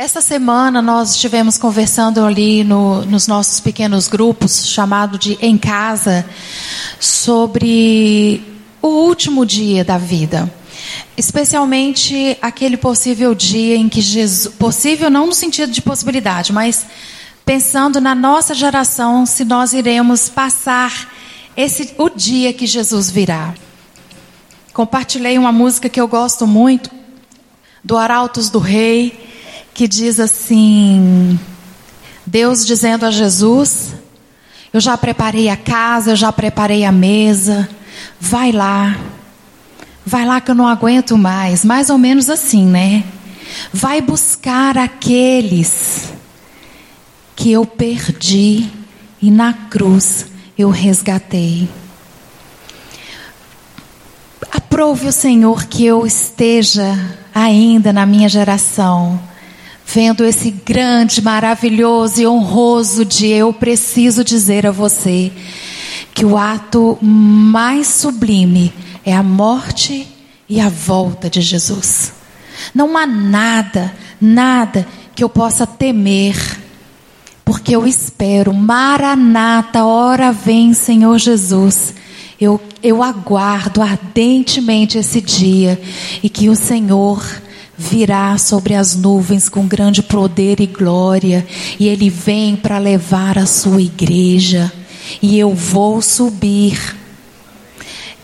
Essa semana nós estivemos conversando ali no, nos nossos pequenos grupos, chamado de Em Casa, sobre o último dia da vida. Especialmente aquele possível dia em que Jesus. Possível não no sentido de possibilidade, mas pensando na nossa geração, se nós iremos passar esse, o dia que Jesus virá. Compartilhei uma música que eu gosto muito, do Arautos do Rei que diz assim: Deus dizendo a Jesus: Eu já preparei a casa, eu já preparei a mesa, vai lá, vai lá que eu não aguento mais. Mais ou menos assim, né? Vai buscar aqueles que eu perdi e na cruz eu resgatei. Aprove o Senhor que eu esteja ainda na minha geração vendo esse grande, maravilhoso e honroso dia, eu preciso dizer a você que o ato mais sublime é a morte e a volta de Jesus. Não há nada, nada que eu possa temer, porque eu espero, Maranata, hora vem, Senhor Jesus. Eu, eu aguardo ardentemente esse dia e que o Senhor virá sobre as nuvens com grande poder e glória, e ele vem para levar a sua igreja, e eu vou subir.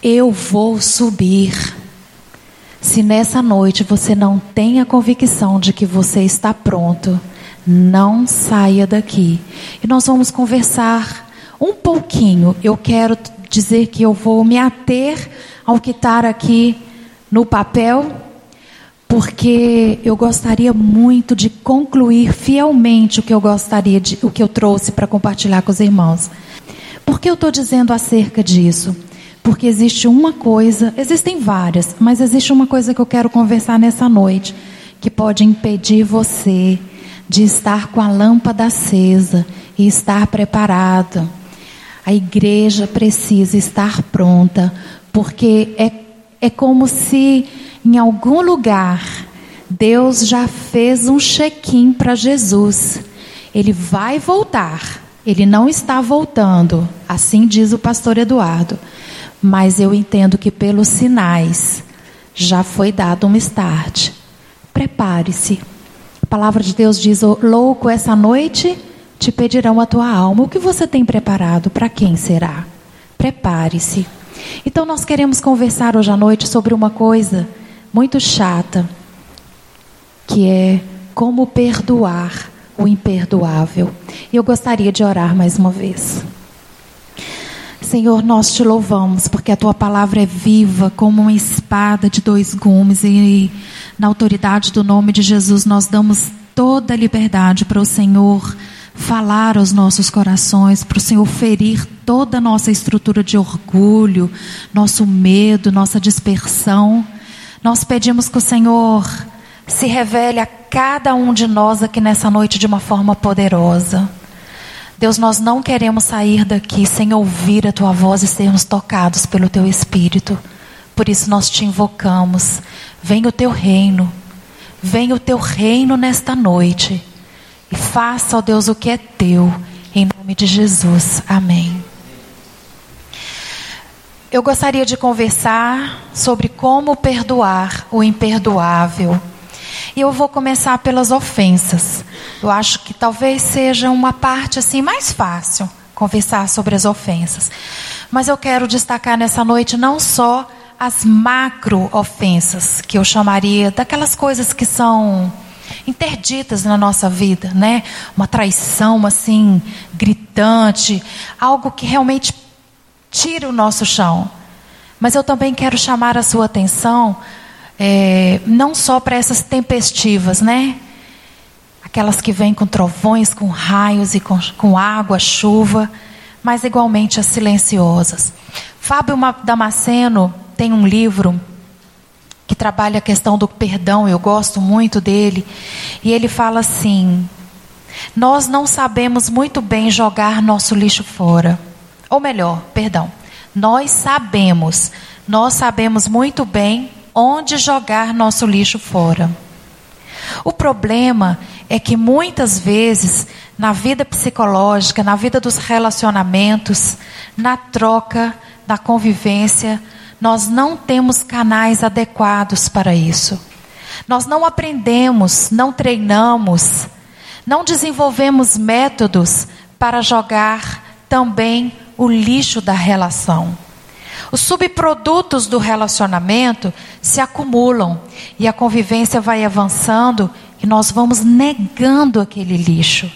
Eu vou subir. Se nessa noite você não tem a convicção de que você está pronto, não saia daqui. E nós vamos conversar um pouquinho. Eu quero dizer que eu vou me ater ao que está aqui no papel porque eu gostaria muito de concluir fielmente o que eu gostaria de, o que eu trouxe para compartilhar com os irmãos. Por que eu estou dizendo acerca disso? Porque existe uma coisa, existem várias, mas existe uma coisa que eu quero conversar nessa noite, que pode impedir você de estar com a lâmpada acesa e estar preparado. A igreja precisa estar pronta, porque é, é como se em algum lugar, Deus já fez um check-in para Jesus. Ele vai voltar. Ele não está voltando, assim diz o pastor Eduardo. Mas eu entendo que pelos sinais já foi dado um start. Prepare-se. A palavra de Deus diz: Louco, essa noite te pedirão a tua alma. O que você tem preparado? Para quem será? Prepare-se. Então, nós queremos conversar hoje à noite sobre uma coisa muito chata, que é como perdoar o imperdoável. E eu gostaria de orar mais uma vez. Senhor, nós te louvamos porque a tua palavra é viva como uma espada de dois gumes e na autoridade do nome de Jesus nós damos toda a liberdade para o Senhor falar aos nossos corações, para o Senhor ferir toda a nossa estrutura de orgulho, nosso medo, nossa dispersão nós pedimos que o Senhor se revele a cada um de nós aqui nessa noite de uma forma poderosa. Deus, nós não queremos sair daqui sem ouvir a tua voz e sermos tocados pelo teu espírito. Por isso nós te invocamos. Venha o teu reino. Venha o teu reino nesta noite. E faça, ó Deus, o que é teu. Em nome de Jesus. Amém. Eu gostaria de conversar sobre como perdoar o imperdoável. E eu vou começar pelas ofensas. Eu acho que talvez seja uma parte assim mais fácil conversar sobre as ofensas. Mas eu quero destacar nessa noite não só as macro ofensas, que eu chamaria daquelas coisas que são interditas na nossa vida, né? Uma traição assim gritante, algo que realmente tira o nosso chão. Mas eu também quero chamar a sua atenção, é, não só para essas tempestivas, né? Aquelas que vêm com trovões, com raios e com, com água, chuva, mas igualmente as silenciosas. Fábio Damasceno tem um livro que trabalha a questão do perdão, eu gosto muito dele, e ele fala assim: Nós não sabemos muito bem jogar nosso lixo fora. Ou melhor, perdão, nós sabemos, nós sabemos muito bem onde jogar nosso lixo fora. O problema é que muitas vezes, na vida psicológica, na vida dos relacionamentos, na troca, na convivência, nós não temos canais adequados para isso. Nós não aprendemos, não treinamos, não desenvolvemos métodos para jogar também o lixo da relação. Os subprodutos do relacionamento se acumulam e a convivência vai avançando e nós vamos negando aquele lixo.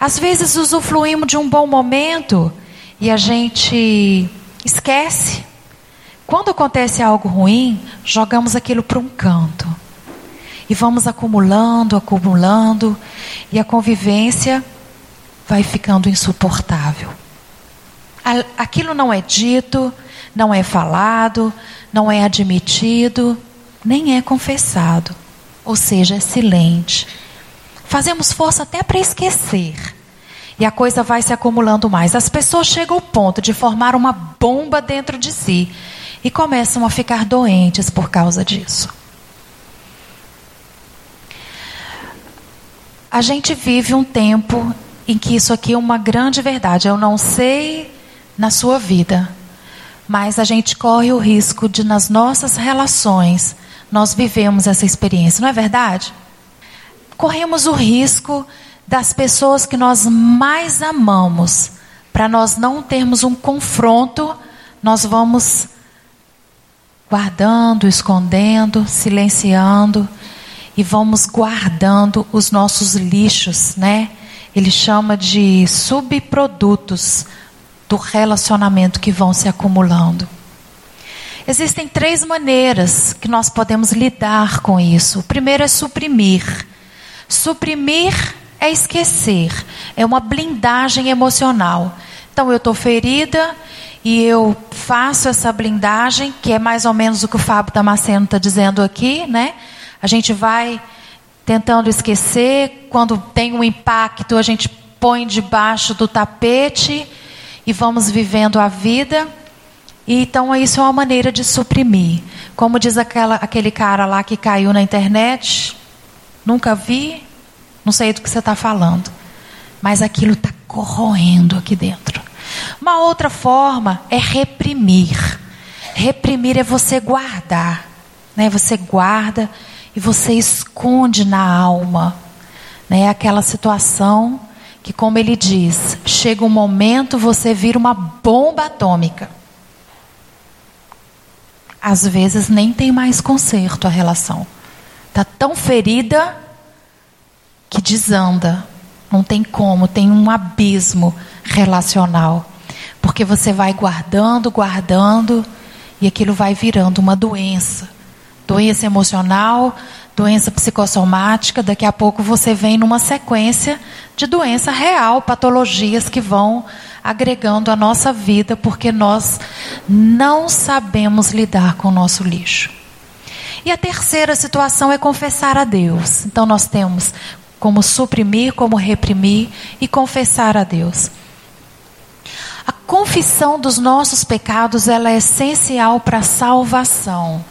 Às vezes usufruímos de um bom momento e a gente esquece. Quando acontece algo ruim, jogamos aquilo para um canto. E vamos acumulando, acumulando, e a convivência vai ficando insuportável. Aquilo não é dito, não é falado, não é admitido, nem é confessado. Ou seja, é silente. Fazemos força até para esquecer. E a coisa vai se acumulando mais. As pessoas chegam ao ponto de formar uma bomba dentro de si e começam a ficar doentes por causa disso. A gente vive um tempo em que isso aqui é uma grande verdade. Eu não sei na sua vida, mas a gente corre o risco de, nas nossas relações, nós vivemos essa experiência, não é verdade? Corremos o risco das pessoas que nós mais amamos, para nós não termos um confronto, nós vamos guardando, escondendo, silenciando e vamos guardando os nossos lixos, né? Ele chama de subprodutos do relacionamento que vão se acumulando. Existem três maneiras que nós podemos lidar com isso. O primeiro é suprimir. Suprimir é esquecer, é uma blindagem emocional. Então eu estou ferida e eu faço essa blindagem, que é mais ou menos o que o Fábio Damasceno está dizendo aqui, né? A gente vai tentando esquecer, quando tem um impacto, a gente põe debaixo do tapete e vamos vivendo a vida. E então isso é uma maneira de suprimir. Como diz aquela, aquele cara lá que caiu na internet, nunca vi, não sei do que você está falando. Mas aquilo está corroendo aqui dentro. Uma outra forma é reprimir. Reprimir é você guardar. Né? Você guarda e você esconde na alma. Né? Aquela situação que, como ele diz, chega um momento você vira uma bomba atômica. Às vezes nem tem mais conserto a relação. Está tão ferida que desanda. Não tem como, tem um abismo relacional. Porque você vai guardando, guardando, e aquilo vai virando uma doença. Doença emocional, doença psicossomática, daqui a pouco você vem numa sequência de doença real, patologias que vão agregando a nossa vida, porque nós não sabemos lidar com o nosso lixo. E a terceira situação é confessar a Deus. Então nós temos como suprimir, como reprimir e confessar a Deus. A confissão dos nossos pecados ela é essencial para a salvação.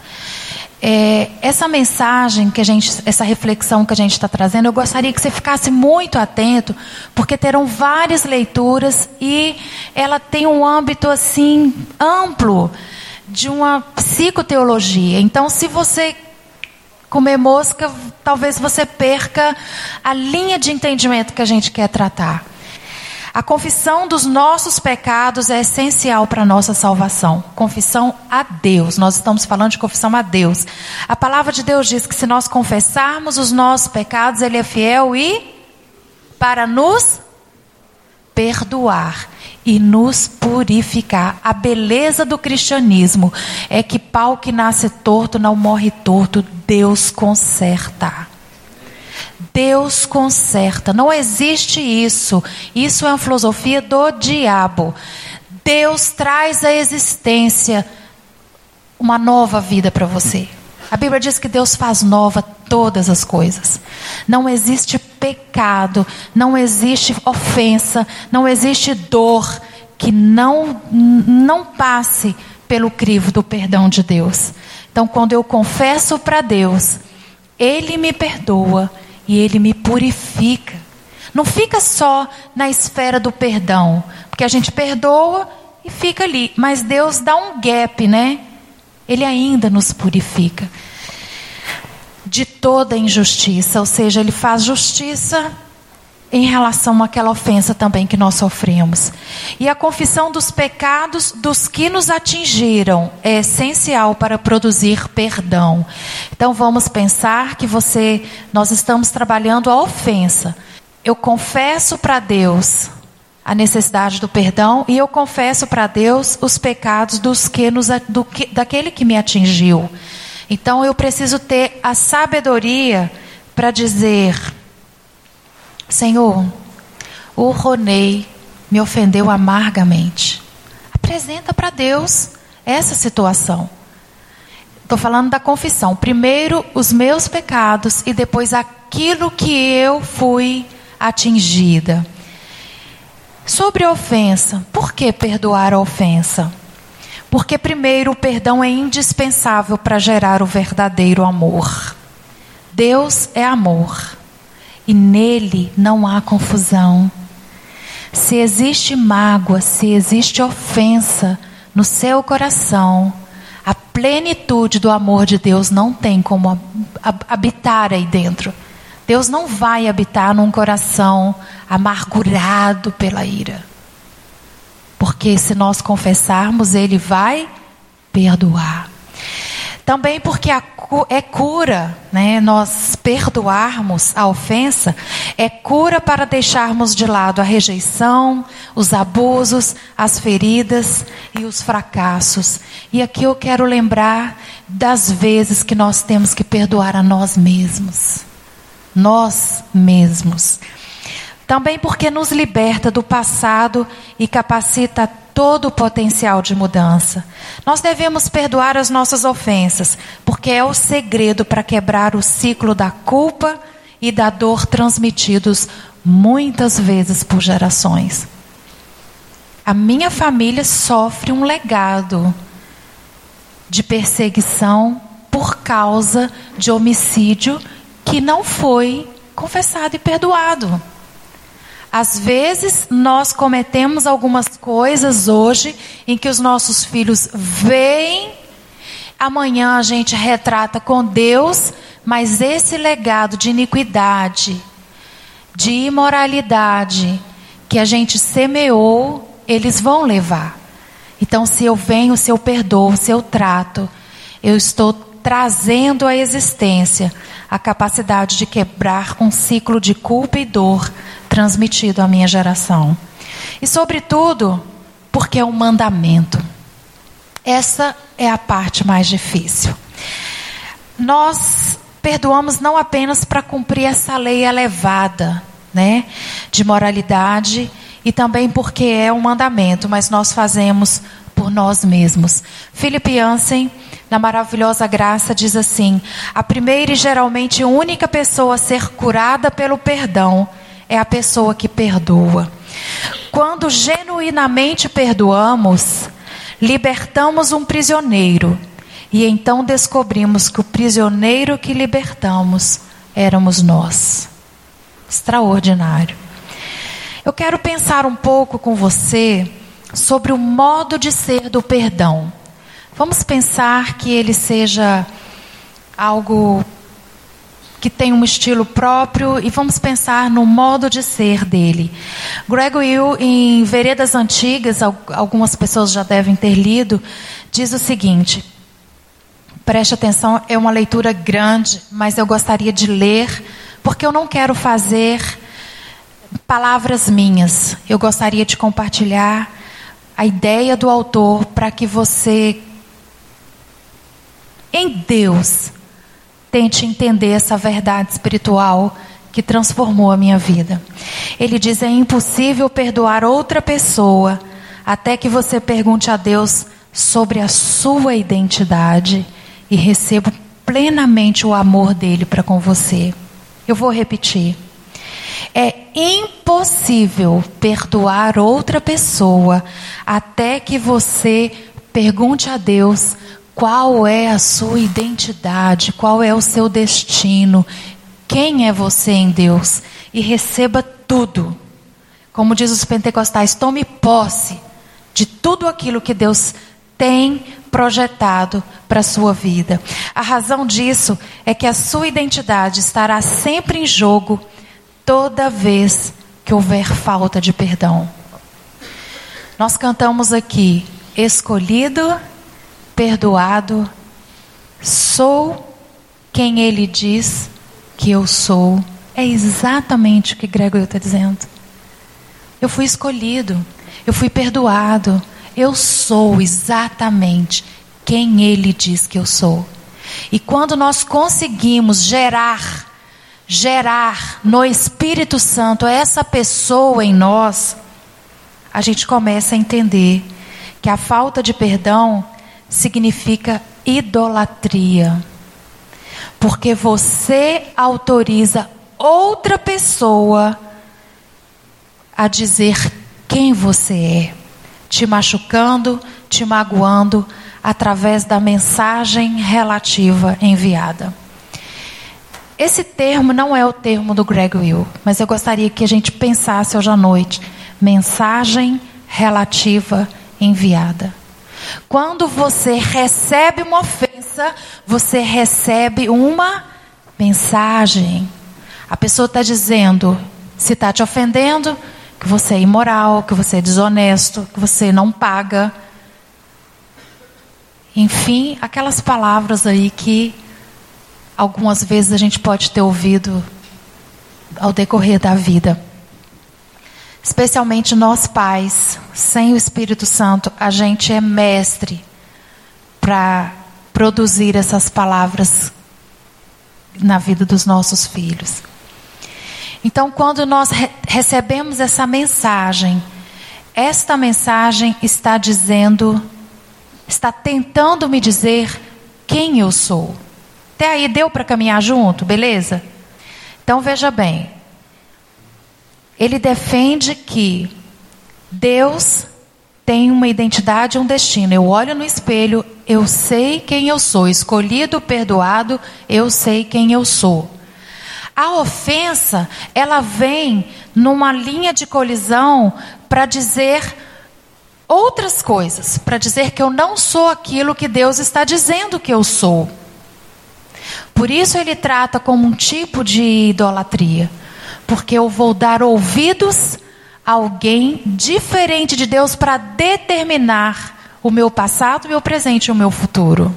É, essa mensagem que a gente, essa reflexão que a gente está trazendo, eu gostaria que você ficasse muito atento, porque terão várias leituras e ela tem um âmbito assim amplo de uma psicoteologia. Então, se você comer mosca, talvez você perca a linha de entendimento que a gente quer tratar. A confissão dos nossos pecados é essencial para a nossa salvação. Confissão a Deus. Nós estamos falando de confissão a Deus. A palavra de Deus diz que se nós confessarmos os nossos pecados, Ele é fiel e para nos perdoar e nos purificar. A beleza do cristianismo é que pau que nasce torto não morre torto, Deus conserta. Deus conserta. Não existe isso. Isso é uma filosofia do diabo. Deus traz à existência uma nova vida para você. A Bíblia diz que Deus faz nova todas as coisas. Não existe pecado, não existe ofensa, não existe dor que não não passe pelo crivo do perdão de Deus. Então, quando eu confesso para Deus, Ele me perdoa e ele me purifica. Não fica só na esfera do perdão, porque a gente perdoa e fica ali, mas Deus dá um gap, né? Ele ainda nos purifica de toda injustiça, ou seja, ele faz justiça em relação àquela ofensa também que nós sofremos. E a confissão dos pecados dos que nos atingiram é essencial para produzir perdão. Então vamos pensar que você nós estamos trabalhando a ofensa. Eu confesso para Deus a necessidade do perdão e eu confesso para Deus os pecados dos que nos, do que, daquele que me atingiu. Então eu preciso ter a sabedoria para dizer: Senhor, o Ronei me ofendeu amargamente. Apresenta para Deus essa situação. Estou falando da confissão. Primeiro os meus pecados e depois aquilo que eu fui atingida. Sobre a ofensa, por que perdoar a ofensa? Porque, primeiro, o perdão é indispensável para gerar o verdadeiro amor. Deus é amor e nele não há confusão. Se existe mágoa, se existe ofensa no seu coração, a plenitude do amor de Deus não tem como habitar aí dentro. Deus não vai habitar num coração amargurado pela ira. Porque se nós confessarmos, Ele vai perdoar. Também porque é cura, né? Nós perdoarmos a ofensa é cura para deixarmos de lado a rejeição, os abusos, as feridas e os fracassos. E aqui eu quero lembrar das vezes que nós temos que perdoar a nós mesmos. Nós mesmos. Também porque nos liberta do passado e capacita todo o potencial de mudança. Nós devemos perdoar as nossas ofensas, porque é o segredo para quebrar o ciclo da culpa e da dor transmitidos muitas vezes por gerações. A minha família sofre um legado de perseguição por causa de homicídio que não foi confessado e perdoado. Às vezes nós cometemos algumas coisas hoje em que os nossos filhos veem, amanhã a gente retrata com Deus, mas esse legado de iniquidade, de imoralidade que a gente semeou, eles vão levar. Então, se eu venho, se eu perdoo, se eu trato, eu estou trazendo à existência a capacidade de quebrar um ciclo de culpa e dor transmitido à minha geração. E, sobretudo, porque é um mandamento. Essa é a parte mais difícil. Nós perdoamos não apenas para cumprir essa lei elevada, né, de moralidade e também porque é um mandamento, mas nós fazemos por nós mesmos. Philip Jansen, na maravilhosa graça, diz assim: a primeira e geralmente única pessoa a ser curada pelo perdão é a pessoa que perdoa. Quando genuinamente perdoamos, libertamos um prisioneiro. E então descobrimos que o prisioneiro que libertamos éramos nós. Extraordinário. Eu quero pensar um pouco com você sobre o modo de ser do perdão. Vamos pensar que ele seja algo que tem um estilo próprio e vamos pensar no modo de ser dele. Greg Will, em Veredas Antigas, algumas pessoas já devem ter lido, diz o seguinte: preste atenção, é uma leitura grande, mas eu gostaria de ler, porque eu não quero fazer palavras minhas. Eu gostaria de compartilhar a ideia do autor para que você, em Deus, tente entender essa verdade espiritual que transformou a minha vida. Ele diz: é impossível perdoar outra pessoa até que você pergunte a Deus sobre a sua identidade e receba plenamente o amor dele para com você. Eu vou repetir. É impossível perdoar outra pessoa até que você pergunte a Deus qual é a sua identidade, qual é o seu destino, quem é você em Deus e receba tudo. Como diz os pentecostais, tome posse de tudo aquilo que Deus tem projetado para a sua vida. A razão disso é que a sua identidade estará sempre em jogo toda vez que houver falta de perdão. Nós cantamos aqui: escolhido, perdoado, sou quem ele diz que eu sou. É exatamente o que Gregory está dizendo. Eu fui escolhido, eu fui perdoado, eu sou exatamente quem ele diz que eu sou. E quando nós conseguimos gerar, gerar no Espírito Santo essa pessoa em nós, a gente começa a entender que a falta de perdão significa idolatria. Porque você autoriza outra pessoa a dizer quem você é, te machucando, te magoando através da mensagem relativa enviada. Esse termo não é o termo do Greg Will, mas eu gostaria que a gente pensasse hoje à noite mensagem relativa enviada. Quando você recebe uma ofensa, você recebe uma mensagem. A pessoa está dizendo, se está te ofendendo, que você é imoral, que você é desonesto, que você não paga. Enfim, aquelas palavras aí que algumas vezes a gente pode ter ouvido ao decorrer da vida. Especialmente nós pais, sem o Espírito Santo, a gente é mestre para produzir essas palavras na vida dos nossos filhos. Então, quando nós re recebemos essa mensagem, esta mensagem está dizendo, está tentando me dizer quem eu sou. Até aí deu para caminhar junto, beleza? Então veja bem, ele defende que Deus tem uma identidade, um destino. Eu olho no espelho, eu sei quem eu sou. Escolhido, perdoado, eu sei quem eu sou. A ofensa, ela vem numa linha de colisão para dizer outras coisas, para dizer que eu não sou aquilo que Deus está dizendo que eu sou. Por isso ele trata como um tipo de idolatria porque eu vou dar ouvidos a alguém diferente de Deus para determinar o meu passado, o meu presente e o meu futuro.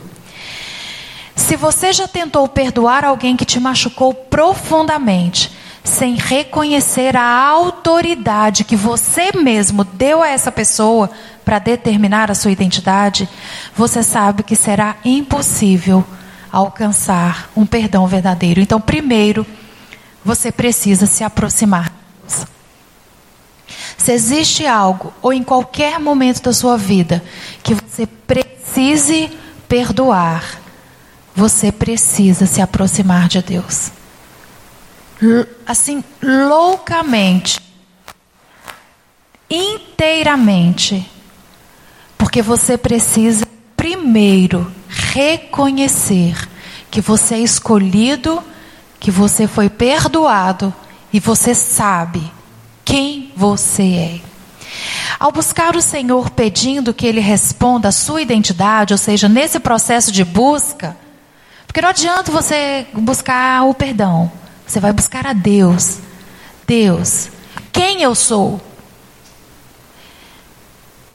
Se você já tentou perdoar alguém que te machucou profundamente, sem reconhecer a autoridade que você mesmo deu a essa pessoa para determinar a sua identidade, você sabe que será impossível alcançar um perdão verdadeiro. Então, primeiro, você precisa se aproximar de Deus. Se existe algo, ou em qualquer momento da sua vida, que você precise perdoar, você precisa se aproximar de Deus. Assim, loucamente, inteiramente, porque você precisa primeiro reconhecer que você é escolhido que você foi perdoado e você sabe quem você é. Ao buscar o Senhor pedindo que Ele responda a sua identidade, ou seja, nesse processo de busca, porque não adianta você buscar o perdão, você vai buscar a Deus. Deus, quem eu sou?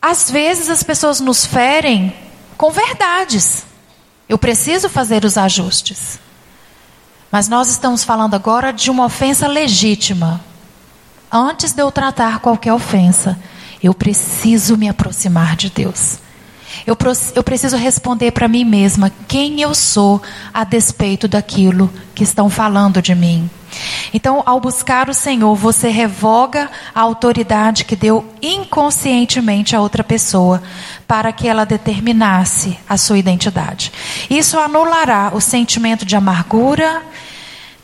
Às vezes as pessoas nos ferem com verdades. Eu preciso fazer os ajustes. Mas nós estamos falando agora de uma ofensa legítima. Antes de eu tratar qualquer ofensa, eu preciso me aproximar de Deus. Eu, eu preciso responder para mim mesma quem eu sou a despeito daquilo que estão falando de mim. Então, ao buscar o Senhor, você revoga a autoridade que deu inconscientemente a outra pessoa para que ela determinasse a sua identidade. Isso anulará o sentimento de amargura,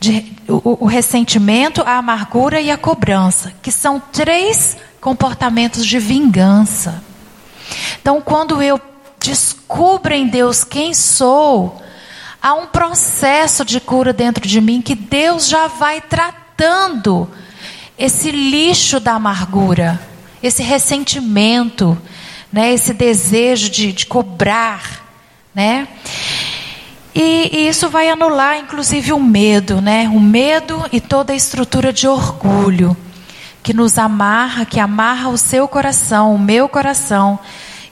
de, o, o ressentimento, a amargura e a cobrança, que são três comportamentos de vingança. Então, quando eu descubro em Deus quem sou, há um processo de cura dentro de mim que Deus já vai tratando esse lixo da amargura, esse ressentimento, né, esse desejo de, de cobrar, né? E, e, isso vai anular, inclusive, o medo, né? O medo e toda a estrutura de orgulho que nos amarra, que amarra o seu coração, o meu coração,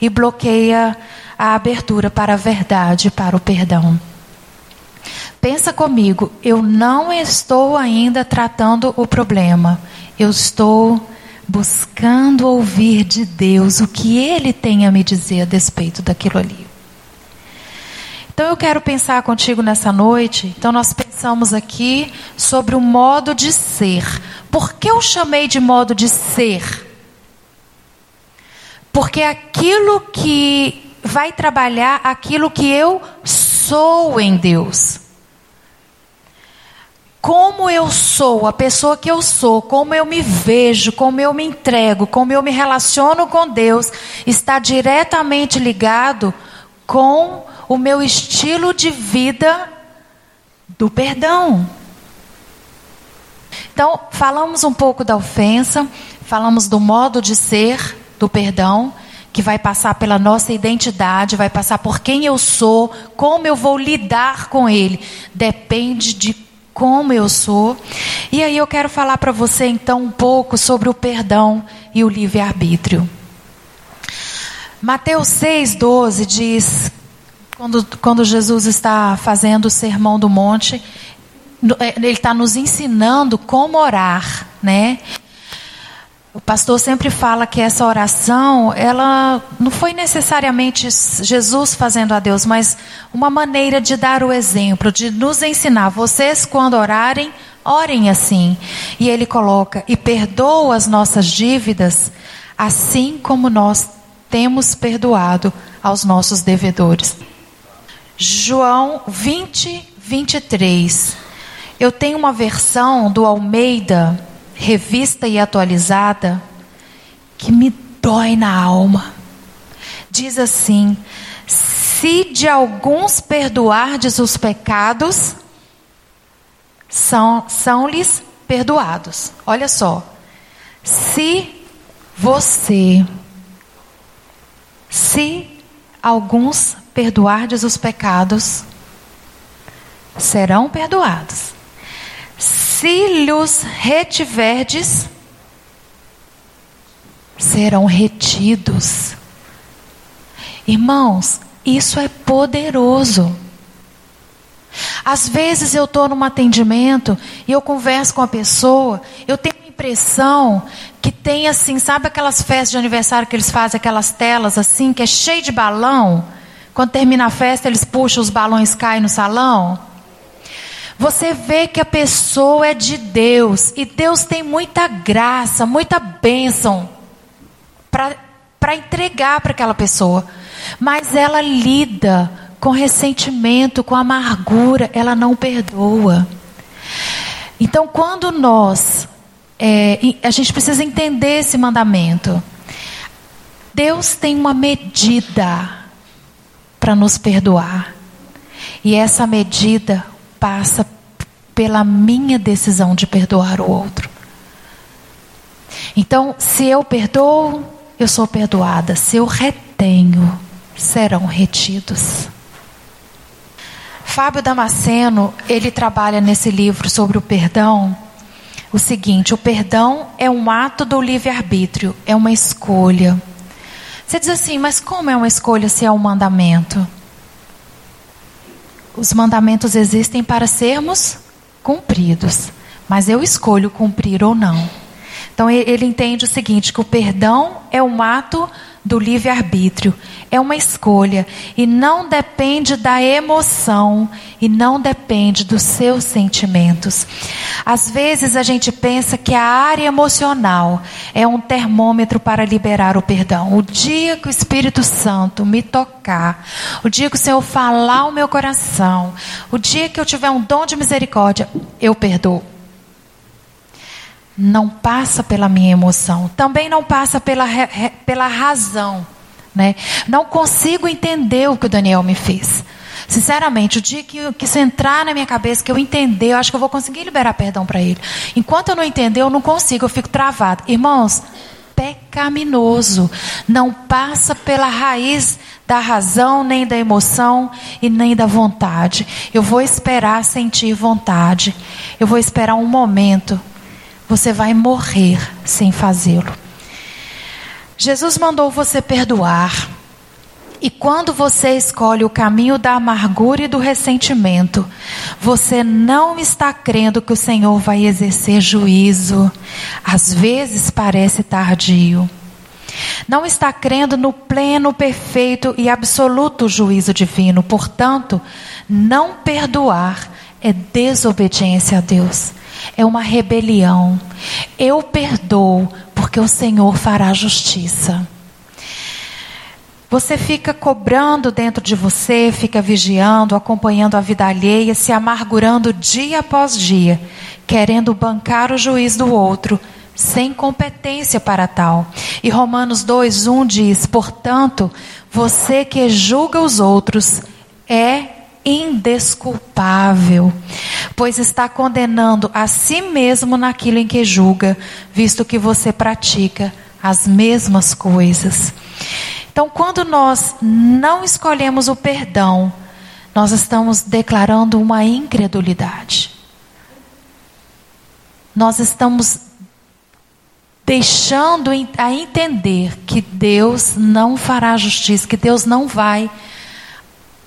e bloqueia a abertura para a verdade, para o perdão. Pensa comigo, eu não estou ainda tratando o problema, eu estou buscando ouvir de Deus o que Ele tem a me dizer a despeito daquilo ali. Então eu quero pensar contigo nessa noite. Então nós pensamos aqui sobre o modo de ser. Por que eu chamei de modo de ser? Porque aquilo que vai trabalhar aquilo que eu sou em Deus. Como eu sou, a pessoa que eu sou, como eu me vejo, como eu me entrego, como eu me relaciono com Deus, está diretamente ligado com o meu estilo de vida do perdão. Então, falamos um pouco da ofensa, falamos do modo de ser do perdão, que vai passar pela nossa identidade, vai passar por quem eu sou, como eu vou lidar com ele. Depende de como eu sou. E aí eu quero falar para você então um pouco sobre o perdão e o livre-arbítrio. Mateus 6,12 diz, quando, quando Jesus está fazendo o sermão do monte, é, ele está nos ensinando como orar, né? O pastor sempre fala que essa oração, ela não foi necessariamente Jesus fazendo a Deus, mas uma maneira de dar o exemplo, de nos ensinar. Vocês, quando orarem, orem assim. E ele coloca: e perdoa as nossas dívidas, assim como nós temos perdoado aos nossos devedores. João 20, 23. Eu tenho uma versão do Almeida revista e atualizada, que me dói na alma. Diz assim: se de alguns perdoardes os pecados, são, são-lhes perdoados. Olha só. Se você, se alguns perdoardes os pecados, serão perdoados se retiverdes, serão retidos. Irmãos, isso é poderoso. Às vezes eu estou num atendimento e eu converso com a pessoa, eu tenho a impressão que tem assim, sabe aquelas festas de aniversário que eles fazem, aquelas telas assim, que é cheio de balão? Quando termina a festa, eles puxam os balões caem no salão? Você vê que a pessoa é de Deus e Deus tem muita graça, muita bênção para entregar para aquela pessoa, mas ela lida com ressentimento, com amargura, ela não perdoa. Então, quando nós, é, a gente precisa entender esse mandamento. Deus tem uma medida para nos perdoar. E essa medida passa pela minha decisão de perdoar o outro. Então, se eu perdoo, eu sou perdoada. Se eu retenho, serão retidos. Fábio Damasceno, ele trabalha nesse livro sobre o perdão, o seguinte: o perdão é um ato do livre-arbítrio, é uma escolha. Você diz assim, mas como é uma escolha se é um mandamento? Os mandamentos existem para sermos cumpridos, mas eu escolho cumprir ou não. Então ele entende o seguinte: que o perdão é um ato do livre-arbítrio. É uma escolha e não depende da emoção e não depende dos seus sentimentos. Às vezes a gente pensa que a área emocional é um termômetro para liberar o perdão. O dia que o Espírito Santo me tocar, o dia que o Senhor falar o meu coração, o dia que eu tiver um dom de misericórdia, eu perdoo não passa pela minha emoção, também não passa pela, pela razão. Né? Não consigo entender o que o Daniel me fez. Sinceramente, o dia que, que isso entrar na minha cabeça, que eu entender, eu acho que eu vou conseguir liberar perdão para ele. Enquanto eu não entender, eu não consigo, eu fico travado. Irmãos, pecaminoso. Não passa pela raiz da razão, nem da emoção e nem da vontade. Eu vou esperar sentir vontade. Eu vou esperar um momento. Você vai morrer sem fazê-lo. Jesus mandou você perdoar. E quando você escolhe o caminho da amargura e do ressentimento, você não está crendo que o Senhor vai exercer juízo. Às vezes parece tardio. Não está crendo no pleno, perfeito e absoluto juízo divino. Portanto, não perdoar é desobediência a Deus. É uma rebelião. Eu perdoo porque o Senhor fará justiça. Você fica cobrando dentro de você, fica vigiando, acompanhando a vida alheia, se amargurando dia após dia, querendo bancar o juiz do outro, sem competência para tal. E Romanos 2:1 diz: "Portanto, você que julga os outros é indesculpável, pois está condenando a si mesmo naquilo em que julga, visto que você pratica as mesmas coisas." Então, quando nós não escolhemos o perdão, nós estamos declarando uma incredulidade. Nós estamos deixando a entender que Deus não fará justiça, que Deus não vai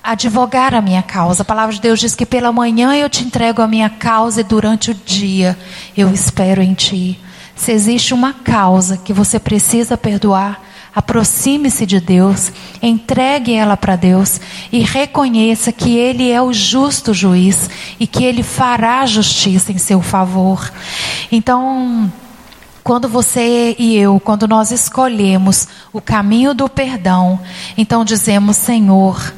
advogar a minha causa. A palavra de Deus diz que pela manhã eu te entrego a minha causa e durante o dia eu espero em ti. Se existe uma causa que você precisa perdoar, aproxime-se de Deus, entregue ela para Deus e reconheça que Ele é o justo juiz e que Ele fará justiça em seu favor. Então, quando você e eu, quando nós escolhemos o caminho do perdão, então dizemos: Senhor,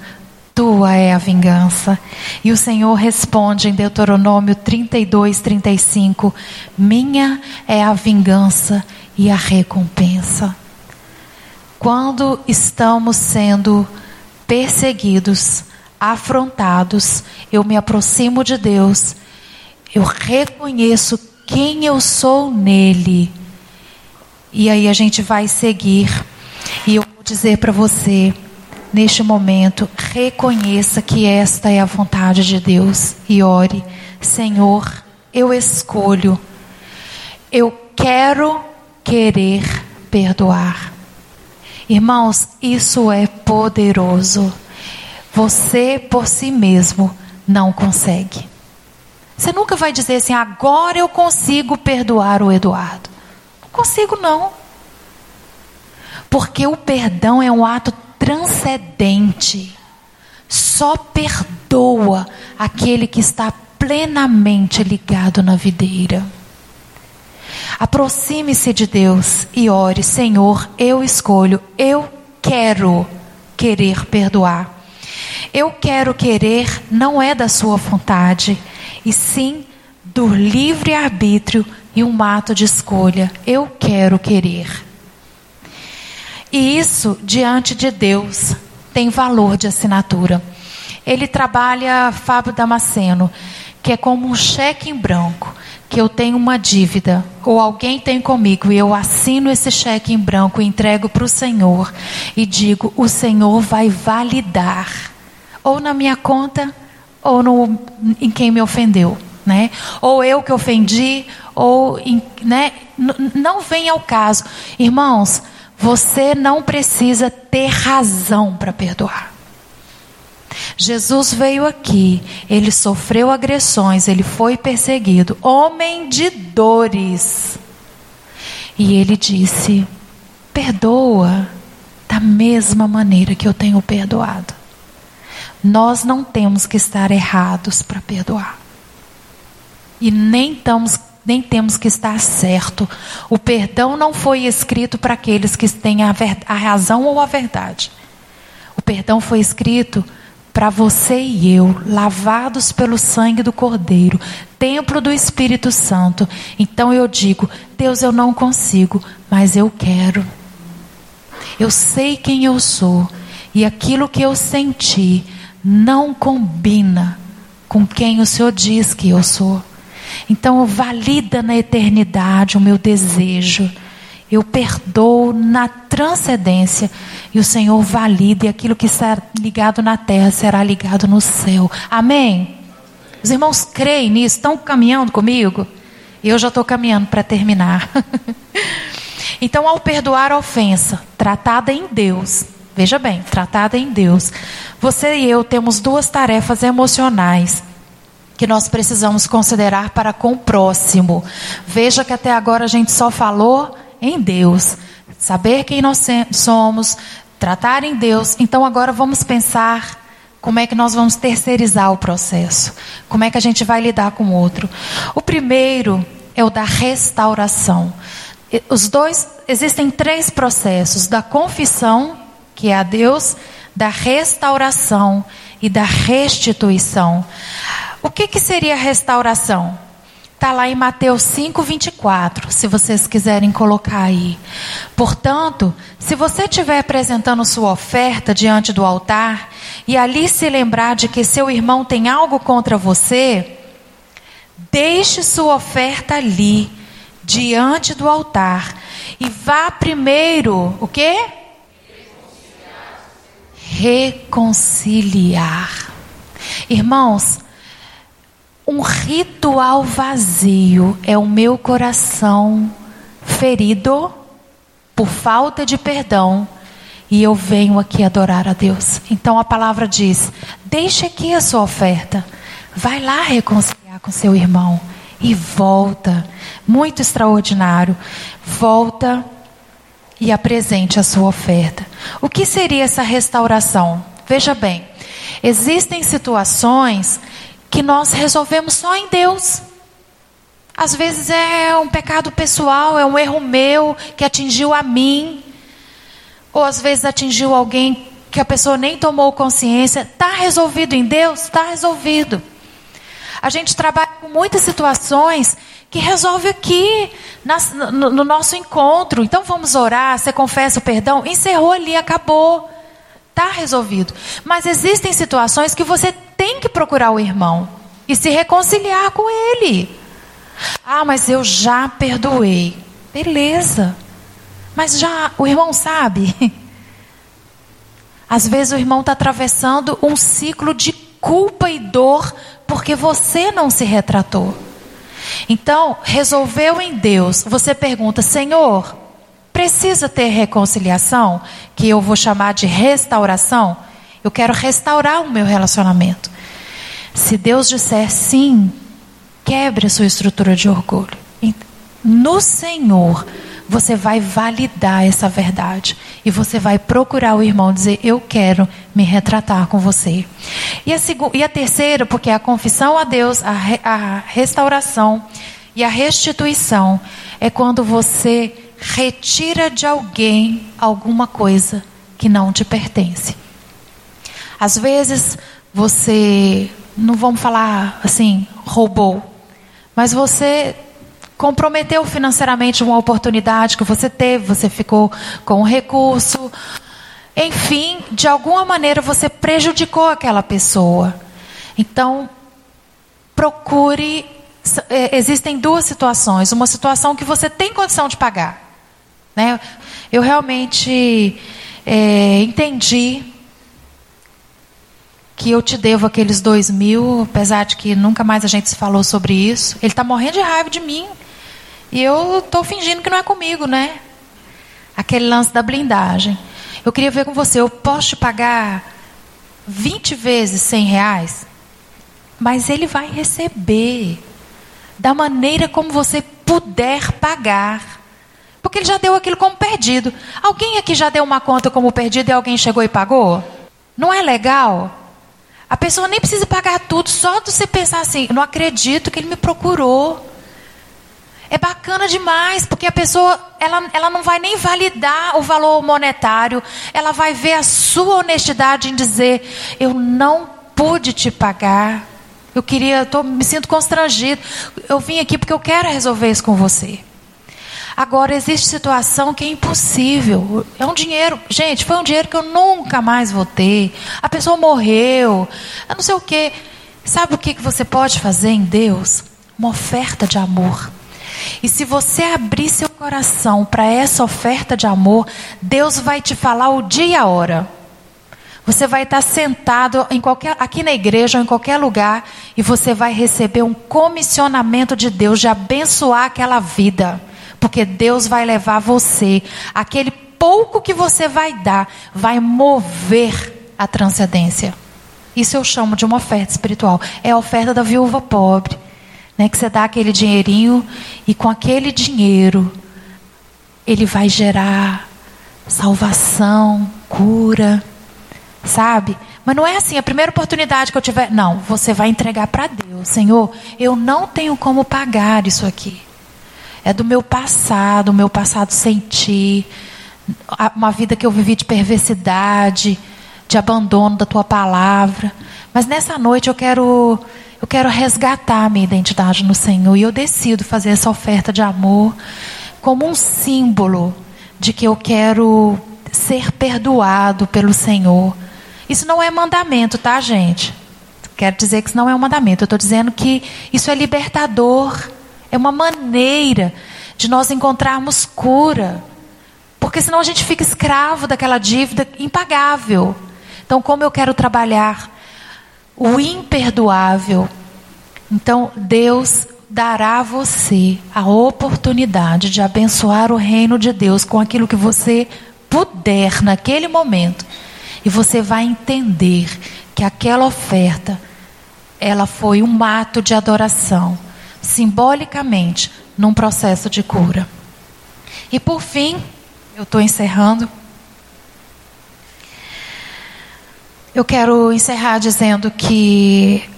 tua é a vingança. E o Senhor responde em Deuteronômio 32, 35: Minha é a vingança e a recompensa. Quando estamos sendo perseguidos, afrontados, eu me aproximo de Deus, eu reconheço quem eu sou nele. E aí a gente vai seguir. E eu vou dizer para você, neste momento, reconheça que esta é a vontade de Deus e ore: Senhor, eu escolho, eu quero querer perdoar. Irmãos, isso é poderoso. Você por si mesmo não consegue. Você nunca vai dizer assim, agora eu consigo perdoar o Eduardo. Não consigo, não. Porque o perdão é um ato transcendente. Só perdoa aquele que está plenamente ligado na videira. Aproxime-se de Deus e ore: Senhor, eu escolho, eu quero querer perdoar. Eu quero querer não é da sua vontade, e sim do livre arbítrio e um ato de escolha. Eu quero querer. E isso, diante de Deus, tem valor de assinatura. Ele trabalha, Fábio Damasceno, que é como um cheque em branco que eu tenho uma dívida ou alguém tem comigo e eu assino esse cheque em branco, entrego para o Senhor e digo: o Senhor vai validar ou na minha conta ou no, em quem me ofendeu, né? Ou eu que ofendi ou né? não vem ao caso, irmãos. Você não precisa ter razão para perdoar. Jesus veio aqui, ele sofreu agressões, ele foi perseguido, homem de dores. E ele disse: perdoa da mesma maneira que eu tenho perdoado. Nós não temos que estar errados para perdoar. E nem, estamos, nem temos que estar certo. O perdão não foi escrito para aqueles que têm a, a razão ou a verdade. O perdão foi escrito para você e eu, lavados pelo sangue do Cordeiro, templo do Espírito Santo. Então eu digo: Deus, eu não consigo, mas eu quero. Eu sei quem eu sou e aquilo que eu senti não combina com quem o Senhor diz que eu sou. Então, valida na eternidade o meu desejo. Eu perdoo na transcendência e o Senhor valida e aquilo que está ligado na terra será ligado no céu. Amém? Os irmãos creem nisso? Estão caminhando comigo? Eu já estou caminhando para terminar. então, ao perdoar a ofensa tratada em Deus, veja bem, tratada em Deus, você e eu temos duas tarefas emocionais que nós precisamos considerar para com o próximo. Veja que até agora a gente só falou em Deus, saber quem nós somos, tratar em Deus. Então agora vamos pensar como é que nós vamos terceirizar o processo, como é que a gente vai lidar com o outro. O primeiro é o da restauração. Os dois existem três processos: da confissão, que é a Deus, da restauração e da restituição. O que, que seria restauração? Está lá em Mateus 5, 24, se vocês quiserem colocar aí. Portanto, se você estiver apresentando sua oferta diante do altar e ali se lembrar de que seu irmão tem algo contra você, deixe sua oferta ali, diante do altar, e vá primeiro, o quê? Reconciliar. Irmãos, um ritual vazio é o meu coração ferido por falta de perdão e eu venho aqui adorar a Deus. Então a palavra diz: deixe aqui a sua oferta, vai lá reconciliar com seu irmão e volta. Muito extraordinário. Volta e apresente a sua oferta. O que seria essa restauração? Veja bem, existem situações que nós resolvemos só em Deus. Às vezes é um pecado pessoal, é um erro meu que atingiu a mim. Ou às vezes atingiu alguém que a pessoa nem tomou consciência. Está resolvido em Deus? Está resolvido. A gente trabalha com muitas situações que resolve aqui, no, no nosso encontro. Então vamos orar, você confessa o perdão, encerrou ali, acabou. Está resolvido. Mas existem situações que você tem que procurar o irmão e se reconciliar com ele. Ah, mas eu já perdoei. Beleza. Mas já o irmão sabe. Às vezes o irmão está atravessando um ciclo de culpa e dor porque você não se retratou. Então, resolveu em Deus. Você pergunta, Senhor, Precisa ter reconciliação, que eu vou chamar de restauração. Eu quero restaurar o meu relacionamento. Se Deus disser sim, quebre a sua estrutura de orgulho. No Senhor, você vai validar essa verdade. E você vai procurar o irmão dizer: Eu quero me retratar com você. E a, e a terceira, porque é a confissão a Deus, a, re a restauração e a restituição, é quando você retira de alguém alguma coisa que não te pertence. Às vezes você, não vamos falar assim, roubou, mas você comprometeu financeiramente uma oportunidade que você teve, você ficou com um recurso, enfim, de alguma maneira você prejudicou aquela pessoa. Então, procure. É, existem duas situações. Uma situação que você tem condição de pagar. Né? Eu realmente é, entendi que eu te devo aqueles dois mil, apesar de que nunca mais a gente se falou sobre isso. Ele está morrendo de raiva de mim. E eu estou fingindo que não é comigo, né? Aquele lance da blindagem. Eu queria ver com você, eu posso te pagar 20 vezes 100 reais? Mas ele vai receber da maneira como você puder pagar. Porque ele já deu aquilo como perdido. Alguém aqui já deu uma conta como perdido e alguém chegou e pagou? Não é legal? A pessoa nem precisa pagar tudo, só de você pensar assim: não acredito que ele me procurou. É bacana demais, porque a pessoa ela, ela não vai nem validar o valor monetário, ela vai ver a sua honestidade em dizer: eu não pude te pagar, eu queria, tô, me sinto constrangido, eu vim aqui porque eu quero resolver isso com você. Agora, existe situação que é impossível. É um dinheiro. Gente, foi um dinheiro que eu nunca mais vou ter. A pessoa morreu. Eu não sei o quê. Sabe o que você pode fazer em Deus? Uma oferta de amor. E se você abrir seu coração para essa oferta de amor, Deus vai te falar o dia e a hora. Você vai estar sentado em qualquer, aqui na igreja ou em qualquer lugar e você vai receber um comissionamento de Deus de abençoar aquela vida. Porque Deus vai levar você, aquele pouco que você vai dar, vai mover a transcendência. Isso eu chamo de uma oferta espiritual. É a oferta da viúva pobre. Né, que você dá aquele dinheirinho e com aquele dinheiro ele vai gerar salvação, cura, sabe? Mas não é assim, a primeira oportunidade que eu tiver, não, você vai entregar para Deus. Senhor, eu não tenho como pagar isso aqui. É do meu passado, o meu passado sem ti, uma vida que eu vivi de perversidade, de abandono da tua palavra. Mas nessa noite eu quero eu quero resgatar minha identidade no Senhor e eu decido fazer essa oferta de amor como um símbolo de que eu quero ser perdoado pelo Senhor. Isso não é mandamento, tá, gente? Quero dizer que isso não é um mandamento. Eu estou dizendo que isso é libertador. É uma maneira de nós encontrarmos cura. Porque senão a gente fica escravo daquela dívida impagável. Então, como eu quero trabalhar o imperdoável. Então, Deus dará a você a oportunidade de abençoar o reino de Deus com aquilo que você puder naquele momento. E você vai entender que aquela oferta ela foi um ato de adoração, simbolicamente, num processo de cura. E por fim, eu estou encerrando. Eu quero encerrar dizendo que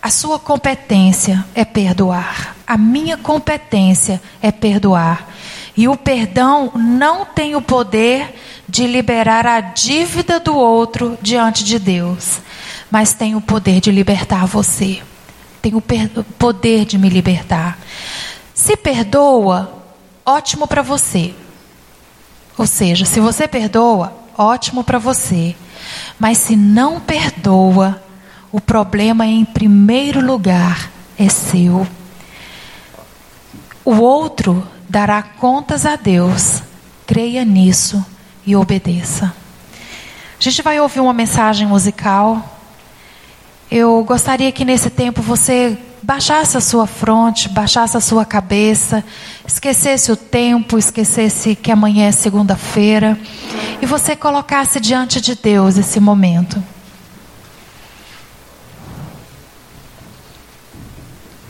a sua competência é perdoar. A minha competência é perdoar. E o perdão não tem o poder de liberar a dívida do outro diante de Deus, mas tem o poder de libertar você. Tem o poder de me libertar. Se perdoa, ótimo para você. Ou seja, se você perdoa, ótimo para você. Mas se não perdoa, o problema em primeiro lugar é seu. O outro dará contas a Deus. Creia nisso e obedeça. A gente vai ouvir uma mensagem musical. Eu gostaria que nesse tempo você baixasse a sua fronte, baixasse a sua cabeça, esquecesse o tempo, esquecesse que amanhã é segunda-feira e você colocasse diante de Deus esse momento.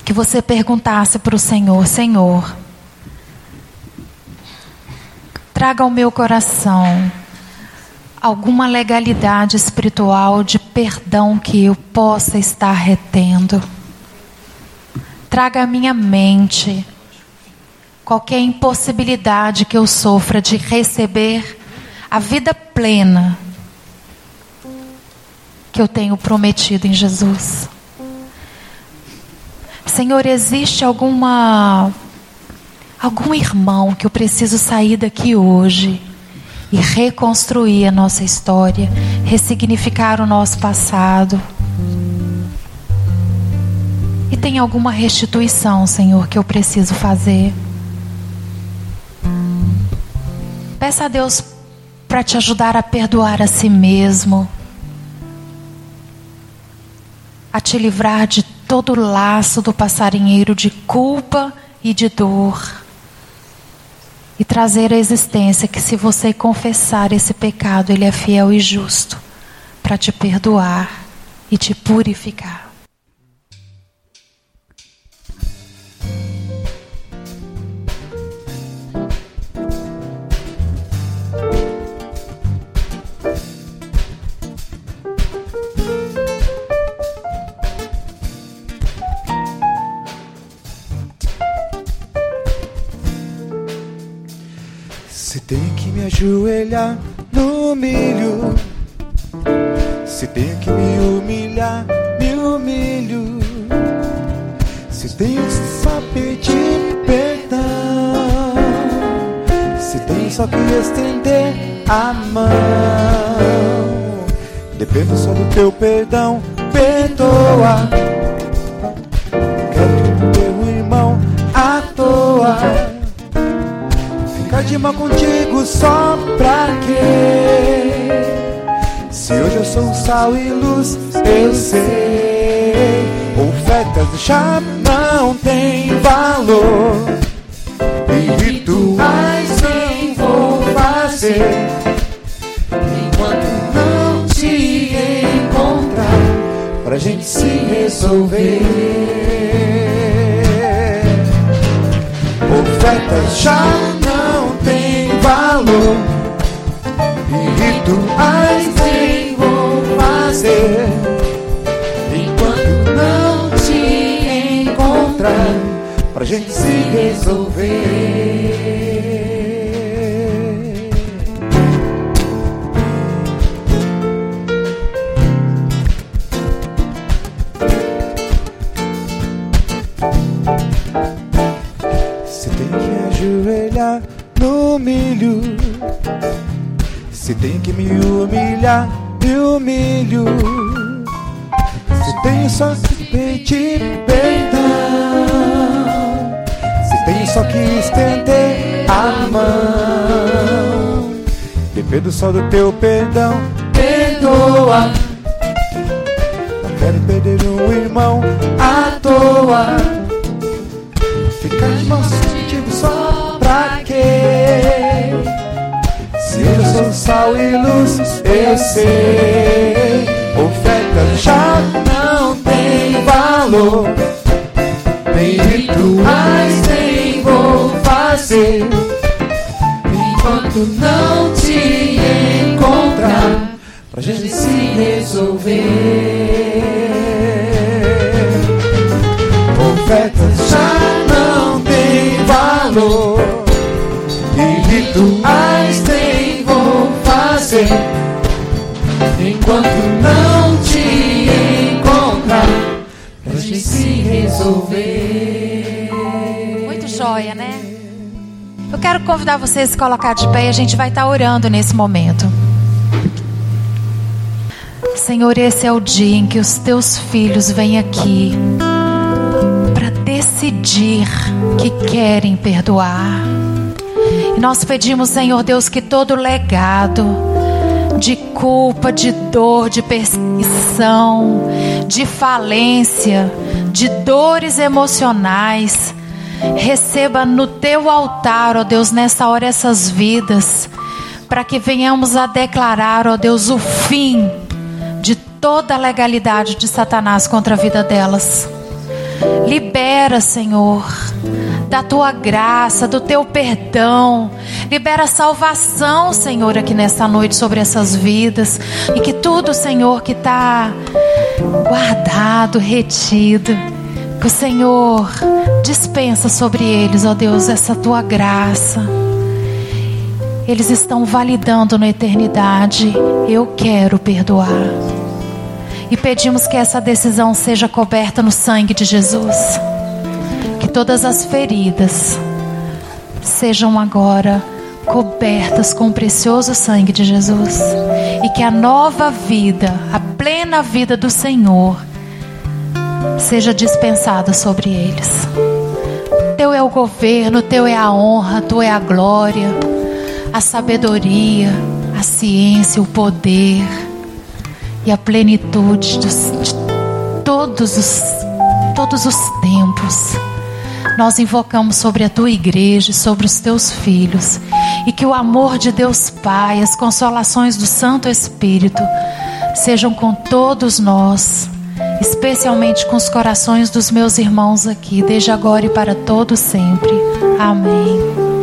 Que você perguntasse para o Senhor: Senhor, traga ao meu coração alguma legalidade espiritual de perdão que eu possa estar retendo traga à minha mente qualquer impossibilidade que eu sofra de receber a vida plena que eu tenho prometido em Jesus. Senhor, existe alguma algum irmão que eu preciso sair daqui hoje e reconstruir a nossa história, ressignificar o nosso passado? E tem alguma restituição, Senhor, que eu preciso fazer? Peça a Deus para te ajudar a perdoar a si mesmo, a te livrar de todo o laço do passarinheiro de culpa e de dor. E trazer a existência que, se você confessar esse pecado, Ele é fiel e justo para te perdoar e te purificar. ajoelhar no milho. Se tenho que me humilhar, me humilho. Se tenho que só pedir perdão. Se tenho só que estender a mão. Dependo só do teu perdão, perdoa Ficar de mal contigo só pra quê? Se hoje eu sou sal e luz, eu sei. Ofertas já não tem valor. E rituais nem vou fazer. Enquanto não te encontrar, pra gente se resolver. Ofertas já pra gente se resolver. Se tem que ajoelhar no milho, se tem que me humilhar, me humilho. Se tenho só que pedir perdão, se só que estender a mão, dependo só do teu perdão, perdoa. Não quero perder um irmão à toa. Ficar de mãos contigo só pra quê? Se eu sou sal e luz, eu sei. Enquanto não te encontrar, pra gente se resolver. Ofertas já não tem valor E rituais nem vou fazer Enquanto não te encontrar Pra gente se resolver Muito joia, né? Eu quero convidar vocês a se colocar de pé e a gente vai estar orando nesse momento. Senhor, esse é o dia em que os teus filhos vêm aqui para decidir que querem perdoar. E nós pedimos, Senhor Deus, que todo legado de culpa, de dor, de perseguição, de falência, de dores emocionais, receba no teu altar, ó Deus, nessa hora essas vidas, para que venhamos a declarar, ó Deus, o fim de toda a legalidade de Satanás contra a vida delas. Libera, Senhor, da tua graça, do teu perdão. Libera salvação, Senhor, aqui nesta noite sobre essas vidas. E que tudo, Senhor, que está guardado, retido, o Senhor dispensa sobre eles, ó Deus, essa tua graça. Eles estão validando na eternidade. Eu quero perdoar. E pedimos que essa decisão seja coberta no sangue de Jesus. Que todas as feridas sejam agora cobertas com o precioso sangue de Jesus. E que a nova vida, a plena vida do Senhor, seja dispensada sobre eles. Teu é o governo, teu é a honra, tu é a glória, a sabedoria, a ciência, o poder e a plenitude dos, de todos os, todos os tempos. Nós invocamos sobre a tua igreja, sobre os teus filhos, e que o amor de Deus Pai, as consolações do Santo Espírito sejam com todos nós, especialmente com os corações dos meus irmãos aqui, desde agora e para todo sempre. Amém.